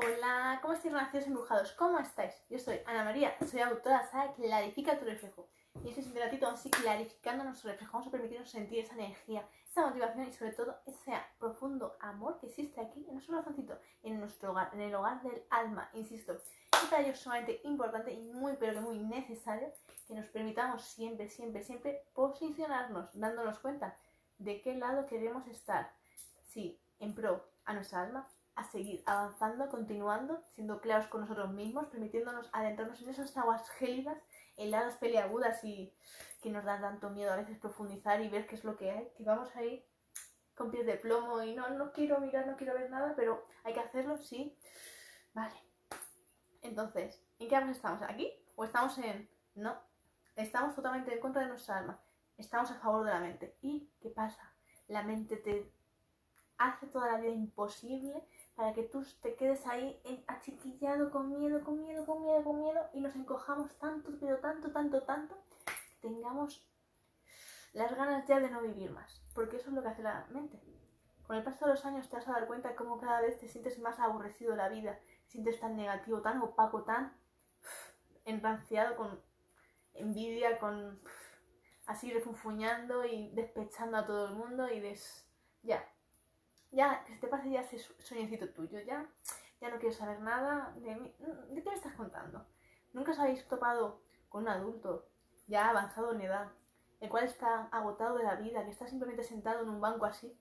Hola, ¿cómo estáis, renacidos embrujados? ¿Cómo estáis? Yo soy Ana María, soy autora de la Clarifica tu reflejo. Y este es un ratito vamos a clarificando nuestro reflejo, vamos a permitirnos sentir esa energía, esa motivación y sobre todo ese profundo amor que existe aquí en nuestro corazoncito, en nuestro hogar, en el hogar del alma, insisto. Y para ello es sumamente importante y muy pero que muy necesario que nos permitamos siempre, siempre, siempre posicionarnos, dándonos cuenta de qué lado queremos estar. Si en pro a nuestra alma a seguir avanzando, continuando, siendo claros con nosotros mismos, permitiéndonos adentrarnos en esas aguas gélidas, heladas, peleagudas y que nos dan tanto miedo a veces profundizar y ver qué es lo que hay, que vamos a ir con pies de plomo y no, no quiero mirar, no quiero ver nada, pero hay que hacerlo, sí. Vale. Entonces, ¿en qué vamos estamos? ¿Aquí? ¿O estamos en...? No. Estamos totalmente en contra de nuestra alma. Estamos a favor de la mente. ¿Y qué pasa? La mente te hace toda la vida imposible para que tú te quedes ahí achiquillado con miedo, con miedo, con miedo, con miedo y nos encojamos tanto, pero tanto, tanto, tanto, que tengamos las ganas ya de no vivir más, porque eso es lo que hace la mente. Con el paso de los años te vas a dar cuenta cómo cada vez te sientes más aborrecido de la vida, te sientes tan negativo, tan opaco, tan enranciado con envidia, con así refunfuñando y despechando a todo el mundo y des... ya, ya, que se te pase ya ese sueñecito tuyo, ya, ya no quiero saber nada de mí. ¿De qué me estás contando? ¿Nunca os habéis topado con un adulto ya avanzado en edad, el cual está agotado de la vida, que está simplemente sentado en un banco así,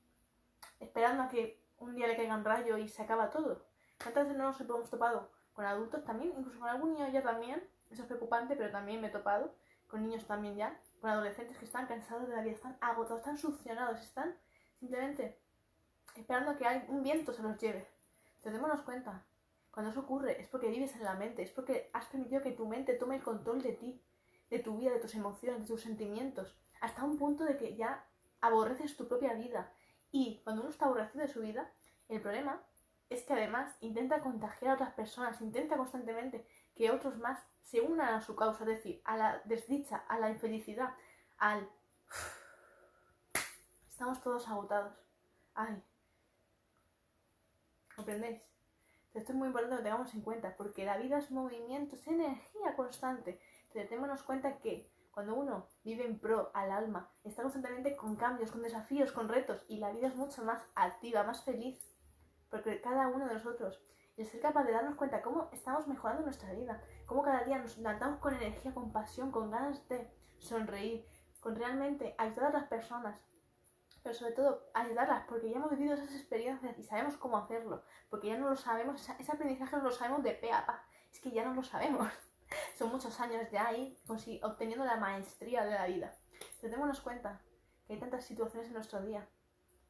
esperando a que un día le caiga un rayo y se acaba todo? ¿Cuántas veces no nos hemos topado con adultos también? Incluso con algún niño ya también, eso es preocupante, pero también me he topado con niños también ya, con adolescentes que están cansados de la vida, están agotados, están succionados, están simplemente esperando a que un viento se los lleve. Entonces, cuenta. Cuando eso ocurre es porque vives en la mente, es porque has permitido que tu mente tome el control de ti, de tu vida, de tus emociones, de tus sentimientos, hasta un punto de que ya aborreces tu propia vida. Y cuando uno está aborrecido de su vida, el problema es que además intenta contagiar a otras personas, intenta constantemente que otros más se unan a su causa, es decir, a la desdicha, a la infelicidad, al... Estamos todos agotados. Ay, ¿Comprendéis? Esto es muy importante que lo tengamos en cuenta, porque la vida es movimiento, es energía constante. Entonces, démonos cuenta que cuando uno vive en pro al alma, está constantemente con cambios, con desafíos, con retos, y la vida es mucho más activa, más feliz, porque cada uno de nosotros, el ser capaz de darnos cuenta cómo estamos mejorando nuestra vida, cómo cada día nos levantamos con energía, con pasión, con ganas de sonreír, con realmente ayudar a otras personas, pero sobre todo ayudarlas, porque ya hemos vivido esas experiencias y sabemos cómo hacerlo, porque ya no lo sabemos, ese aprendizaje no lo sabemos de pe a pa, es que ya no lo sabemos. Son muchos años ya ahí obteniendo la maestría de la vida. Pero démonos cuenta que hay tantas situaciones en nuestro día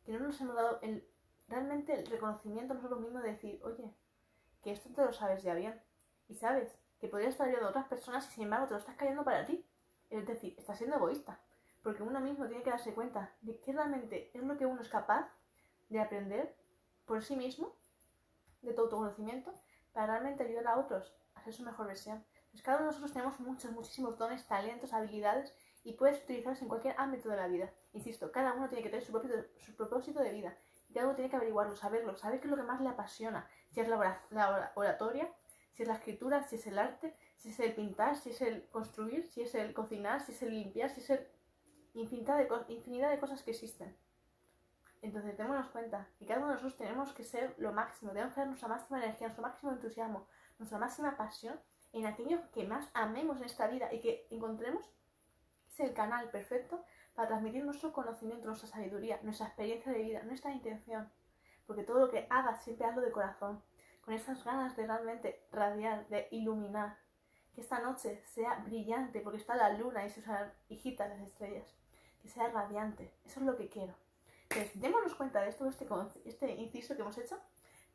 que no nos hemos dado el, realmente el reconocimiento a nosotros mismos de decir, oye, que esto te lo sabes ya bien. Y sabes que podrías estar ayudando a otras personas y sin embargo te lo estás cayendo para ti. Es decir, estás siendo egoísta porque uno mismo tiene que darse cuenta de qué realmente es lo que uno es capaz de aprender por sí mismo, de tu autoconocimiento, para realmente ayudar a otros a ser su mejor versión. Pues cada uno de nosotros tenemos muchos, muchísimos dones, talentos, habilidades y puedes utilizarlos en cualquier ámbito de la vida. Insisto, cada uno tiene que tener su, propio, su propósito de vida y cada uno tiene que averiguarlo, saberlo, saber qué es lo que más le apasiona, si es la, la oratoria, si es la escritura, si es el arte, si es el pintar, si es el construir, si es el cocinar, si es el limpiar, si es el infinidad de, infinidad de cosas que existen. Entonces, démonos cuenta que cada uno de nosotros tenemos que ser lo máximo, tenemos que dar nuestra máxima energía, nuestro máximo entusiasmo, nuestra máxima pasión en aquello que más amemos en esta vida y que encontremos es el canal perfecto para transmitir nuestro conocimiento, nuestra sabiduría, nuestra experiencia de vida, nuestra intención. Porque todo lo que hagas siempre hazlo de corazón, con esas ganas de realmente radiar, de iluminar. Que esta noche sea brillante porque está la luna y sus hijitas las estrellas sea radiante. Eso es lo que quiero. Entonces, démonos cuenta de esto, este, este inciso que hemos hecho,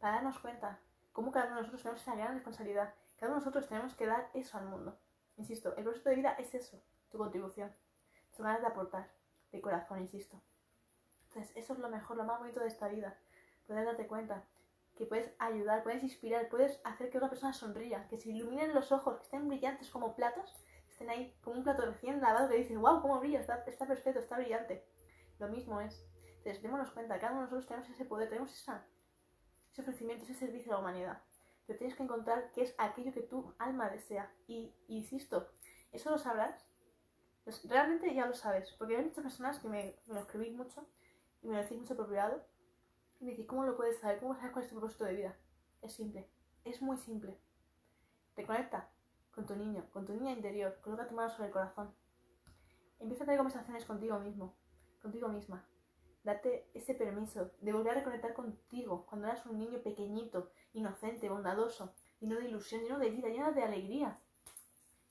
para darnos cuenta cómo cada uno de nosotros tenemos esa gran responsabilidad. Cada uno de nosotros tenemos que dar eso al mundo. Insisto, el propósito de vida es eso, tu contribución, tu ganas de aportar, de corazón, insisto. Entonces, eso es lo mejor, lo más bonito de esta vida. Poder darte cuenta que puedes ayudar, puedes inspirar, puedes hacer que otra persona sonría, que se iluminen los ojos, que estén brillantes como platos estén ahí como un plato recién lavado que dices, wow, cómo brilla, está, está perfecto, está brillante. Lo mismo es. Entonces, démonos cuenta, cada uno de nosotros tenemos ese poder, tenemos esa, ese ofrecimiento, ese servicio a la humanidad. pero tienes que encontrar qué es aquello que tu alma desea. Y, insisto, eso lo sabrás. Pues, realmente ya lo sabes, porque hay muchas personas que me, me lo escribís mucho y me lo decís mucho por privado y me decís, ¿cómo lo puedes saber? ¿Cómo sabes cuál es tu propósito de vida? Es simple, es muy simple. Te conecta con tu niño, con tu niña interior, coloca tu mano sobre el corazón. Empieza a tener conversaciones contigo mismo, contigo misma. Date ese permiso de volver a reconectar contigo cuando eras un niño pequeñito, inocente, bondadoso, lleno de ilusión, lleno de vida, lleno de alegría.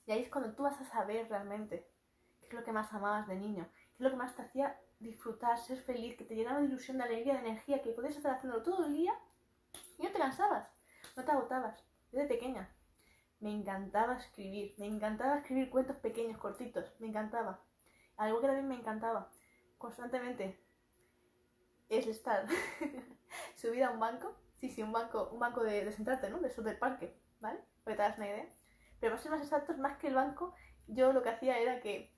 Y ahí es cuando tú vas a saber realmente qué es lo que más amabas de niño, qué es lo que más te hacía disfrutar, ser feliz, que te llenaba de ilusión, de alegría, de energía, que podías estar haciendo todo el día y no te cansabas, no te agotabas. Desde pequeña me encantaba escribir, me encantaba escribir cuentos pequeños, cortitos, me encantaba. Algo que también me encantaba constantemente es estar subida a un banco, sí, sí, un banco, un banco de, sentarte, ¿no? De eso del parque, ¿vale? Para que te hagas una idea. Pero para ser más exactos, más que el banco, yo lo que hacía era que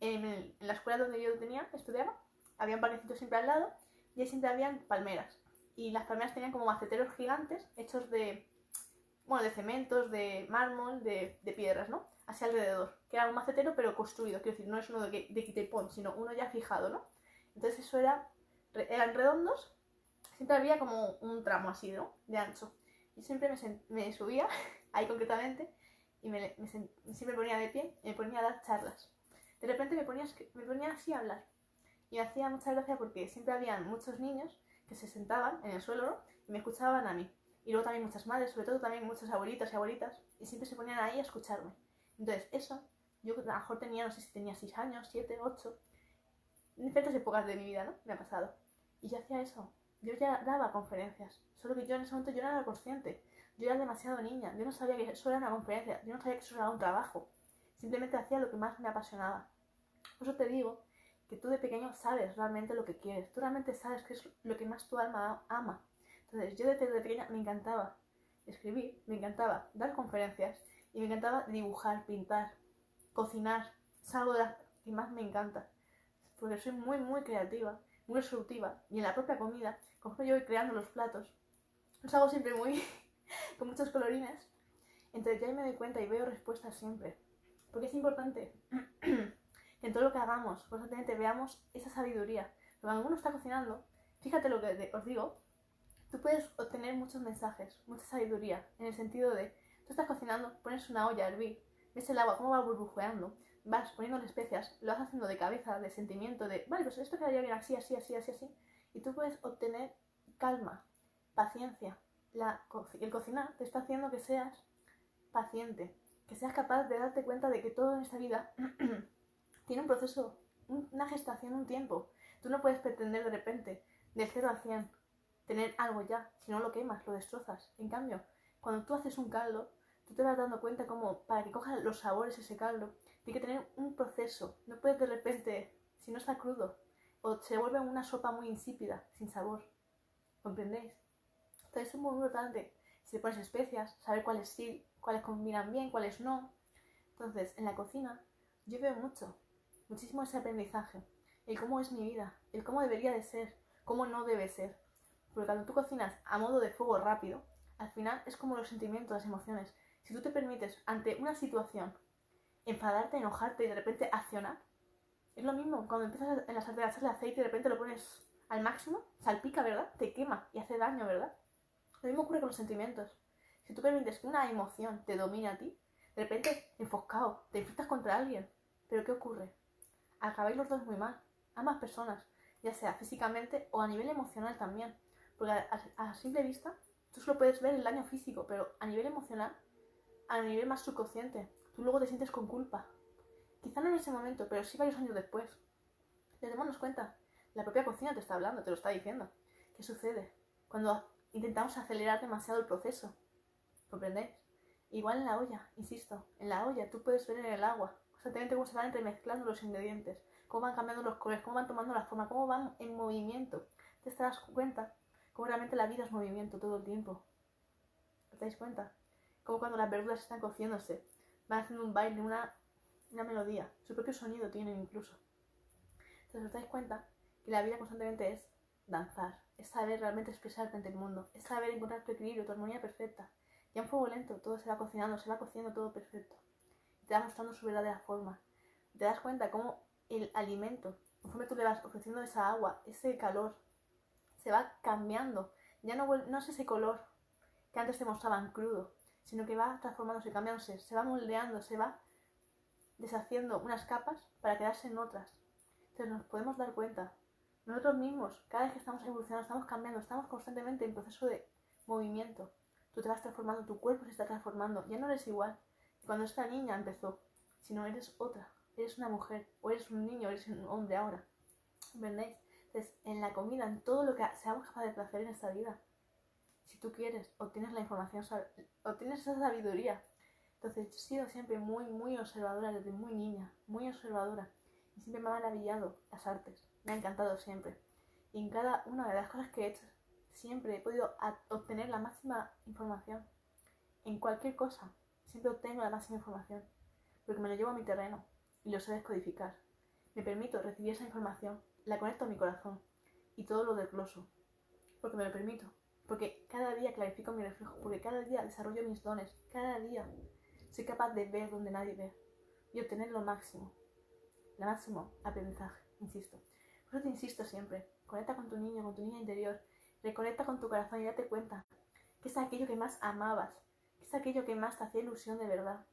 en, la escuela donde yo tenía, estudiaba, había un parquecito siempre al lado y ahí siempre habían palmeras. Y las palmeras tenían como maceteros gigantes hechos de, bueno, de cementos, de mármol, de, piedras, ¿no? Así alrededor. Que era un macetero pero construido, quiero decir, no es uno de, de quitepón, sino uno ya fijado, ¿no? Entonces eso era, eran redondos, siempre había como un tramo así, ¿no? De ancho. Y siempre me, me subía, ahí concretamente, y me, me, siempre me ponía de pie y me ponía a dar charlas. De repente me ponía, me ponía así a hablar y me hacía mucha gracia porque siempre habían muchos niños que se sentaban en el suelo y me escuchaban a mí. Y luego también muchas madres, sobre todo también muchas abuelitas y abuelitas, y siempre se ponían ahí a escucharme. Entonces, eso, yo a lo mejor tenía, no sé si tenía 6 años, 7, 8, en diferentes épocas de mi vida, ¿no? Me ha pasado. Y yo hacía eso. Yo ya daba conferencias, solo que yo en ese momento yo no era consciente. Yo era demasiado niña, yo no sabía que eso era una conferencia, yo no sabía que eso era un trabajo. Simplemente hacía lo que más me apasionaba. Por eso te digo que tú de pequeño sabes realmente lo que quieres, tú realmente sabes qué es lo que más tu alma ama. Entonces yo desde pequeña me encantaba escribir, me encantaba dar conferencias y me encantaba dibujar, pintar, cocinar. Es algo de lo que más me encanta. Porque soy muy, muy creativa, muy resolutiva. Y en la propia comida, como yo voy creando los platos, los hago siempre muy con muchos colorines. Entonces ya me doy cuenta y veo respuestas siempre. Porque es importante en todo lo que hagamos, constantemente veamos esa sabiduría. Cuando uno está cocinando, fíjate lo que os digo, tú puedes obtener muchos mensajes, mucha sabiduría, en el sentido de, tú estás cocinando, pones una olla a hervir, ves el agua, cómo va burbujeando, vas poniendo especias, lo vas haciendo de cabeza, de sentimiento, de, vale, pues esto quedaría bien así, así, así, así, así, y tú puedes obtener calma, paciencia. La, el cocinar te está haciendo que seas paciente, que seas capaz de darte cuenta de que todo en esta vida tiene un proceso, una gestación, un tiempo. Tú no puedes pretender de repente, de 0 a 100, tener algo ya. Si no lo quemas, lo destrozas. En cambio, cuando tú haces un caldo, tú te vas dando cuenta como para que coja los sabores ese caldo, tiene que tener un proceso. No puedes de repente, si no está crudo, o se vuelve una sopa muy insípida, sin sabor. ¿Comprendéis? Entonces es muy importante, si le pones especias, saber cuáles sí, cuáles combinan bien, cuáles no. Entonces, en la cocina, yo veo mucho muchísimo ese aprendizaje, el cómo es mi vida, el cómo debería de ser, cómo no debe ser. Porque cuando tú cocinas a modo de fuego rápido, al final es como los sentimientos, las emociones. Si tú te permites ante una situación enfadarte, enojarte y de repente accionar, es lo mismo. Cuando empiezas en la sartén a echarle aceite y de repente lo pones al máximo, salpica, ¿verdad? Te quema y hace daño, ¿verdad? Lo mismo ocurre con los sentimientos. Si tú permites que una emoción te domine a ti, de repente enfocado, te enfrentas contra alguien. ¿Pero qué ocurre? acabáis los dos muy mal, ambas personas, ya sea físicamente o a nivel emocional también. Porque a, simple vista, tú solo puedes ver el daño físico, pero a nivel emocional, a nivel más subconsciente, tú luego te sientes con culpa. Quizá no en ese momento, pero sí varios años después. Démonos cuenta, la propia cocina te está hablando, te lo está diciendo. ¿Qué sucede? Cuando intentamos acelerar demasiado el proceso. ¿Comprendéis? Igual en la olla, insisto, en la olla tú puedes ver en el agua exactamente cómo se van entremezclando los ingredientes, cómo van cambiando los colores, cómo van tomando la forma, cómo van en movimiento. Te das cuenta cómo realmente la vida es movimiento todo el tiempo. ¿Te dais cuenta? Como cuando las verduras están cociéndose, van haciendo un baile, una, una melodía, su propio sonido tienen incluso. Entonces os dais cuenta que la vida constantemente es danzar, es saber realmente expresarte ante el mundo, es saber encontrar tu equilibrio, tu armonía perfecta. Ya fuego lento, todo se va cocinando, se va cociendo todo perfecto. Te va mostrando su verdadera forma. Te das cuenta cómo el alimento, conforme tú le vas ofreciendo esa agua, ese calor, se va cambiando. Ya no, no es ese color que antes te mostraban crudo, sino que va transformándose, cambiándose, se va moldeando, se va deshaciendo unas capas para quedarse en otras. Entonces nos podemos dar cuenta. Nosotros mismos, cada vez que estamos evolucionando, estamos cambiando, estamos constantemente en proceso de movimiento. Tú te vas transformando, tu cuerpo se está transformando, ya no eres igual cuando esta niña empezó, sino eres otra, eres una mujer, o eres un niño, o eres un hombre ahora. ¿Entendéis? Entonces, en la comida, en todo lo que seamos capaces de hacer en esta vida, si tú quieres, obtienes la información, obtienes esa sabiduría. Entonces, yo he sido siempre muy, muy observadora desde muy niña, muy observadora. Y siempre me ha maravillado las artes, me ha encantado siempre. Y en cada una de las cosas que he hecho, siempre he podido obtener la máxima información. En cualquier cosa, siempre obtengo la máxima información. Porque me lo llevo a mi terreno y lo sé descodificar. Me permito recibir esa información, la conecto a mi corazón y todo lo desgloso. Porque me lo permito. Porque cada día clarifico mi reflejo, porque cada día desarrollo mis dones, cada día soy capaz de ver donde nadie ve y obtener lo máximo, lo máximo aprendizaje, insisto. Por eso te insisto siempre, conecta con tu niño, con tu niña interior, reconecta con tu corazón y date cuenta que es aquello que más amabas, que es aquello que más te hacía ilusión de verdad.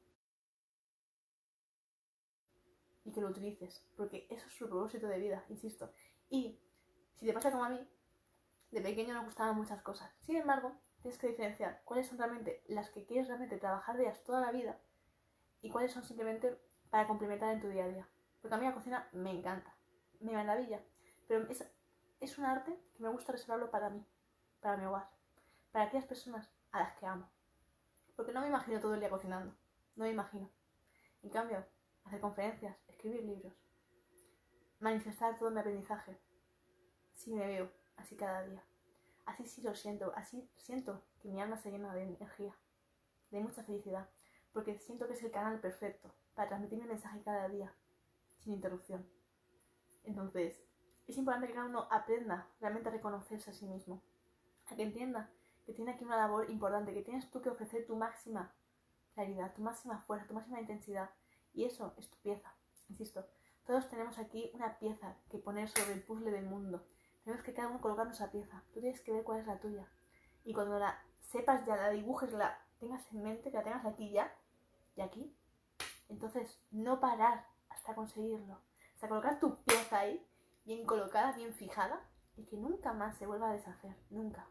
Y que lo utilices, porque eso es su propósito de vida, insisto. Y si te pasa como a mí, de pequeño me gustaban muchas cosas. Sin embargo, tienes que diferenciar cuáles son realmente las que quieres realmente trabajar de ellas toda la vida y cuáles son simplemente para complementar en tu día a día. Porque a mí la cocina me encanta, me maravilla, pero es, es un arte que me gusta reservarlo para mí, para mi hogar, para aquellas personas a las que amo. Porque no me imagino todo el día cocinando, no me imagino. En cambio, hacer conferencias, escribir libros, manifestar todo mi aprendizaje, sí me veo así cada día. Así sí lo siento, así siento que mi alma se llena de energía, de mucha felicidad, porque siento que es el canal perfecto para transmitir mi mensaje cada día, sin interrupción. Entonces, es importante que cada uno aprenda realmente a reconocerse a sí mismo, a que entienda que tiene aquí una labor importante, que tienes tú que ofrecer tu máxima claridad, tu máxima fuerza, tu máxima intensidad, y eso es tu pieza, insisto. Todos tenemos aquí una pieza que poner sobre el puzzle del mundo, tenemos que cada uno colocar nuestra pieza. Tú tienes que ver cuál es la tuya. Y cuando la sepas ya, la dibujes, la tengas en mente, que la tengas aquí ya y aquí, entonces no parar hasta conseguirlo. Hasta colocar tu pieza ahí, bien colocada, bien fijada, y que nunca más se vuelva a deshacer. Nunca.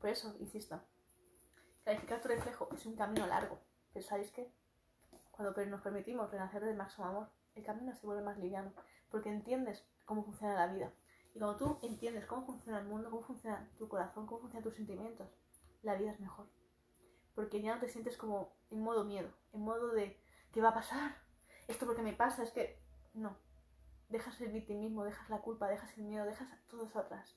Por eso, insisto, clarificar tu reflejo es un camino largo. Pero ¿sabéis qué? Cuando nos permitimos renacer del máximo amor, el camino se vuelve más liviano. Porque entiendes cómo funciona la vida y cuando tú entiendes cómo funciona el mundo, cómo funciona tu corazón, cómo funcionan tus sentimientos, la vida es mejor. Porque ya no te sientes como en modo miedo, en modo de ¿qué va a pasar? Esto porque me pasa, es que no. Dejas el victimismo, dejas la culpa, dejas el miedo, dejas todo eso atrás.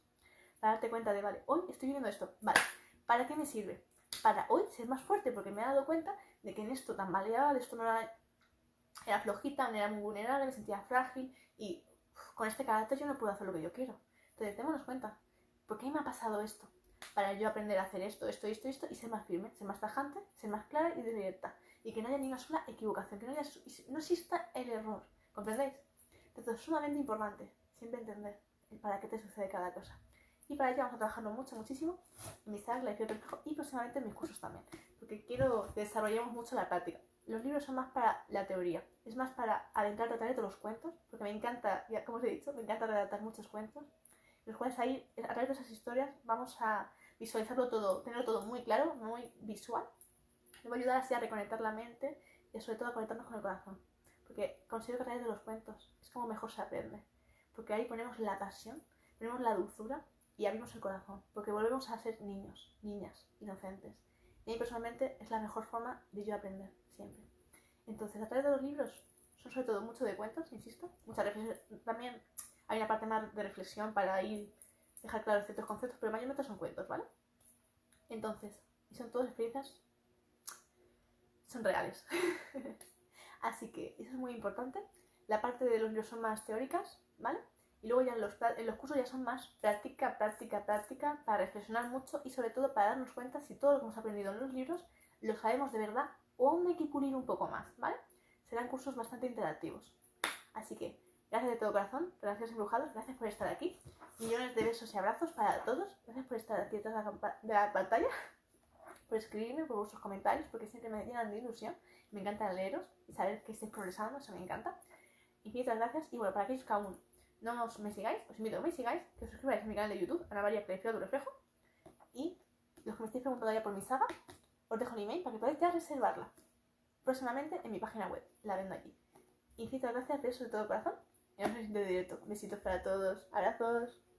Para darte cuenta de, vale, hoy estoy viviendo esto, vale, ¿para qué me sirve? Para hoy ser más fuerte, porque me he dado cuenta de que en esto tan de esto no era, era flojita, no era muy vulnerable, me sentía frágil y con este carácter yo no puedo hacer lo que yo quiero. Entonces, démonos cuenta, ¿por qué me ha pasado esto? Para yo aprender a hacer esto, esto, esto, esto y ser más firme, ser más tajante, ser más clara y directa. Y que no haya ni una sola equivocación, que no, haya, no exista el error. ¿Comprendéis? Entonces, es sumamente importante siempre entender para qué te sucede cada cosa. Y para ello vamos a trabajarlo mucho, muchísimo en mi sala, la reflejo y próximamente en mis cursos también. Porque quiero desarrollemos mucho la práctica los libros son más para la teoría, es más para adentrar a través de los cuentos, porque me encanta, ya como os he dicho, me encanta redactar muchos cuentos, los cuales ahí, a través de esas historias, vamos a visualizarlo todo, tenerlo todo muy claro, muy visual. Me va a ayudar así a reconectar la mente y sobre todo a conectarnos con el corazón, porque considero que a través de los cuentos es como mejor se aprende, porque ahí ponemos la pasión, ponemos la dulzura y abrimos el corazón, porque volvemos a ser niños, niñas, inocentes. Y a mí personalmente es la mejor forma de yo aprender siempre. Entonces, a través de los libros son sobre todo mucho de cuentos, insisto, mucha También hay una parte más de reflexión para ir dejar claros ciertos conceptos, pero mayormente son cuentos, ¿vale? Entonces, y son todas experiencias, son reales. Así que eso es muy importante. La parte de los libros son más teóricas, ¿vale? Y luego ya los, en los cursos ya son más práctica, práctica, práctica, para reflexionar mucho y sobre todo para darnos cuenta si todo lo que hemos aprendido en los libros lo sabemos de verdad o aún hay que pulir un poco más, ¿vale? Serán cursos bastante interactivos. Así que, gracias de todo corazón, gracias embrujados, gracias por estar aquí. Millones de besos y abrazos para todos. Gracias por estar aquí detrás de la pantalla, por escribirme, por vuestros comentarios, porque siempre me llenan de ilusión. Me encanta leeros y saber que estáis progresando, eso me encanta. Infinitas gracias. Y bueno, para aquellos que aún no os me sigáis, os invito a que me sigáis, que os suscribáis a mi canal de YouTube, Ana María Prefiero tu reflejo. Y los que me estéis preguntando ya por mi saga, os dejo el email para que podáis ya reservarla próximamente en mi página web. La vendo allí. Infinitas gracias, besos de todo corazón. Y nos vemos en directo. Besitos para todos. Abrazos.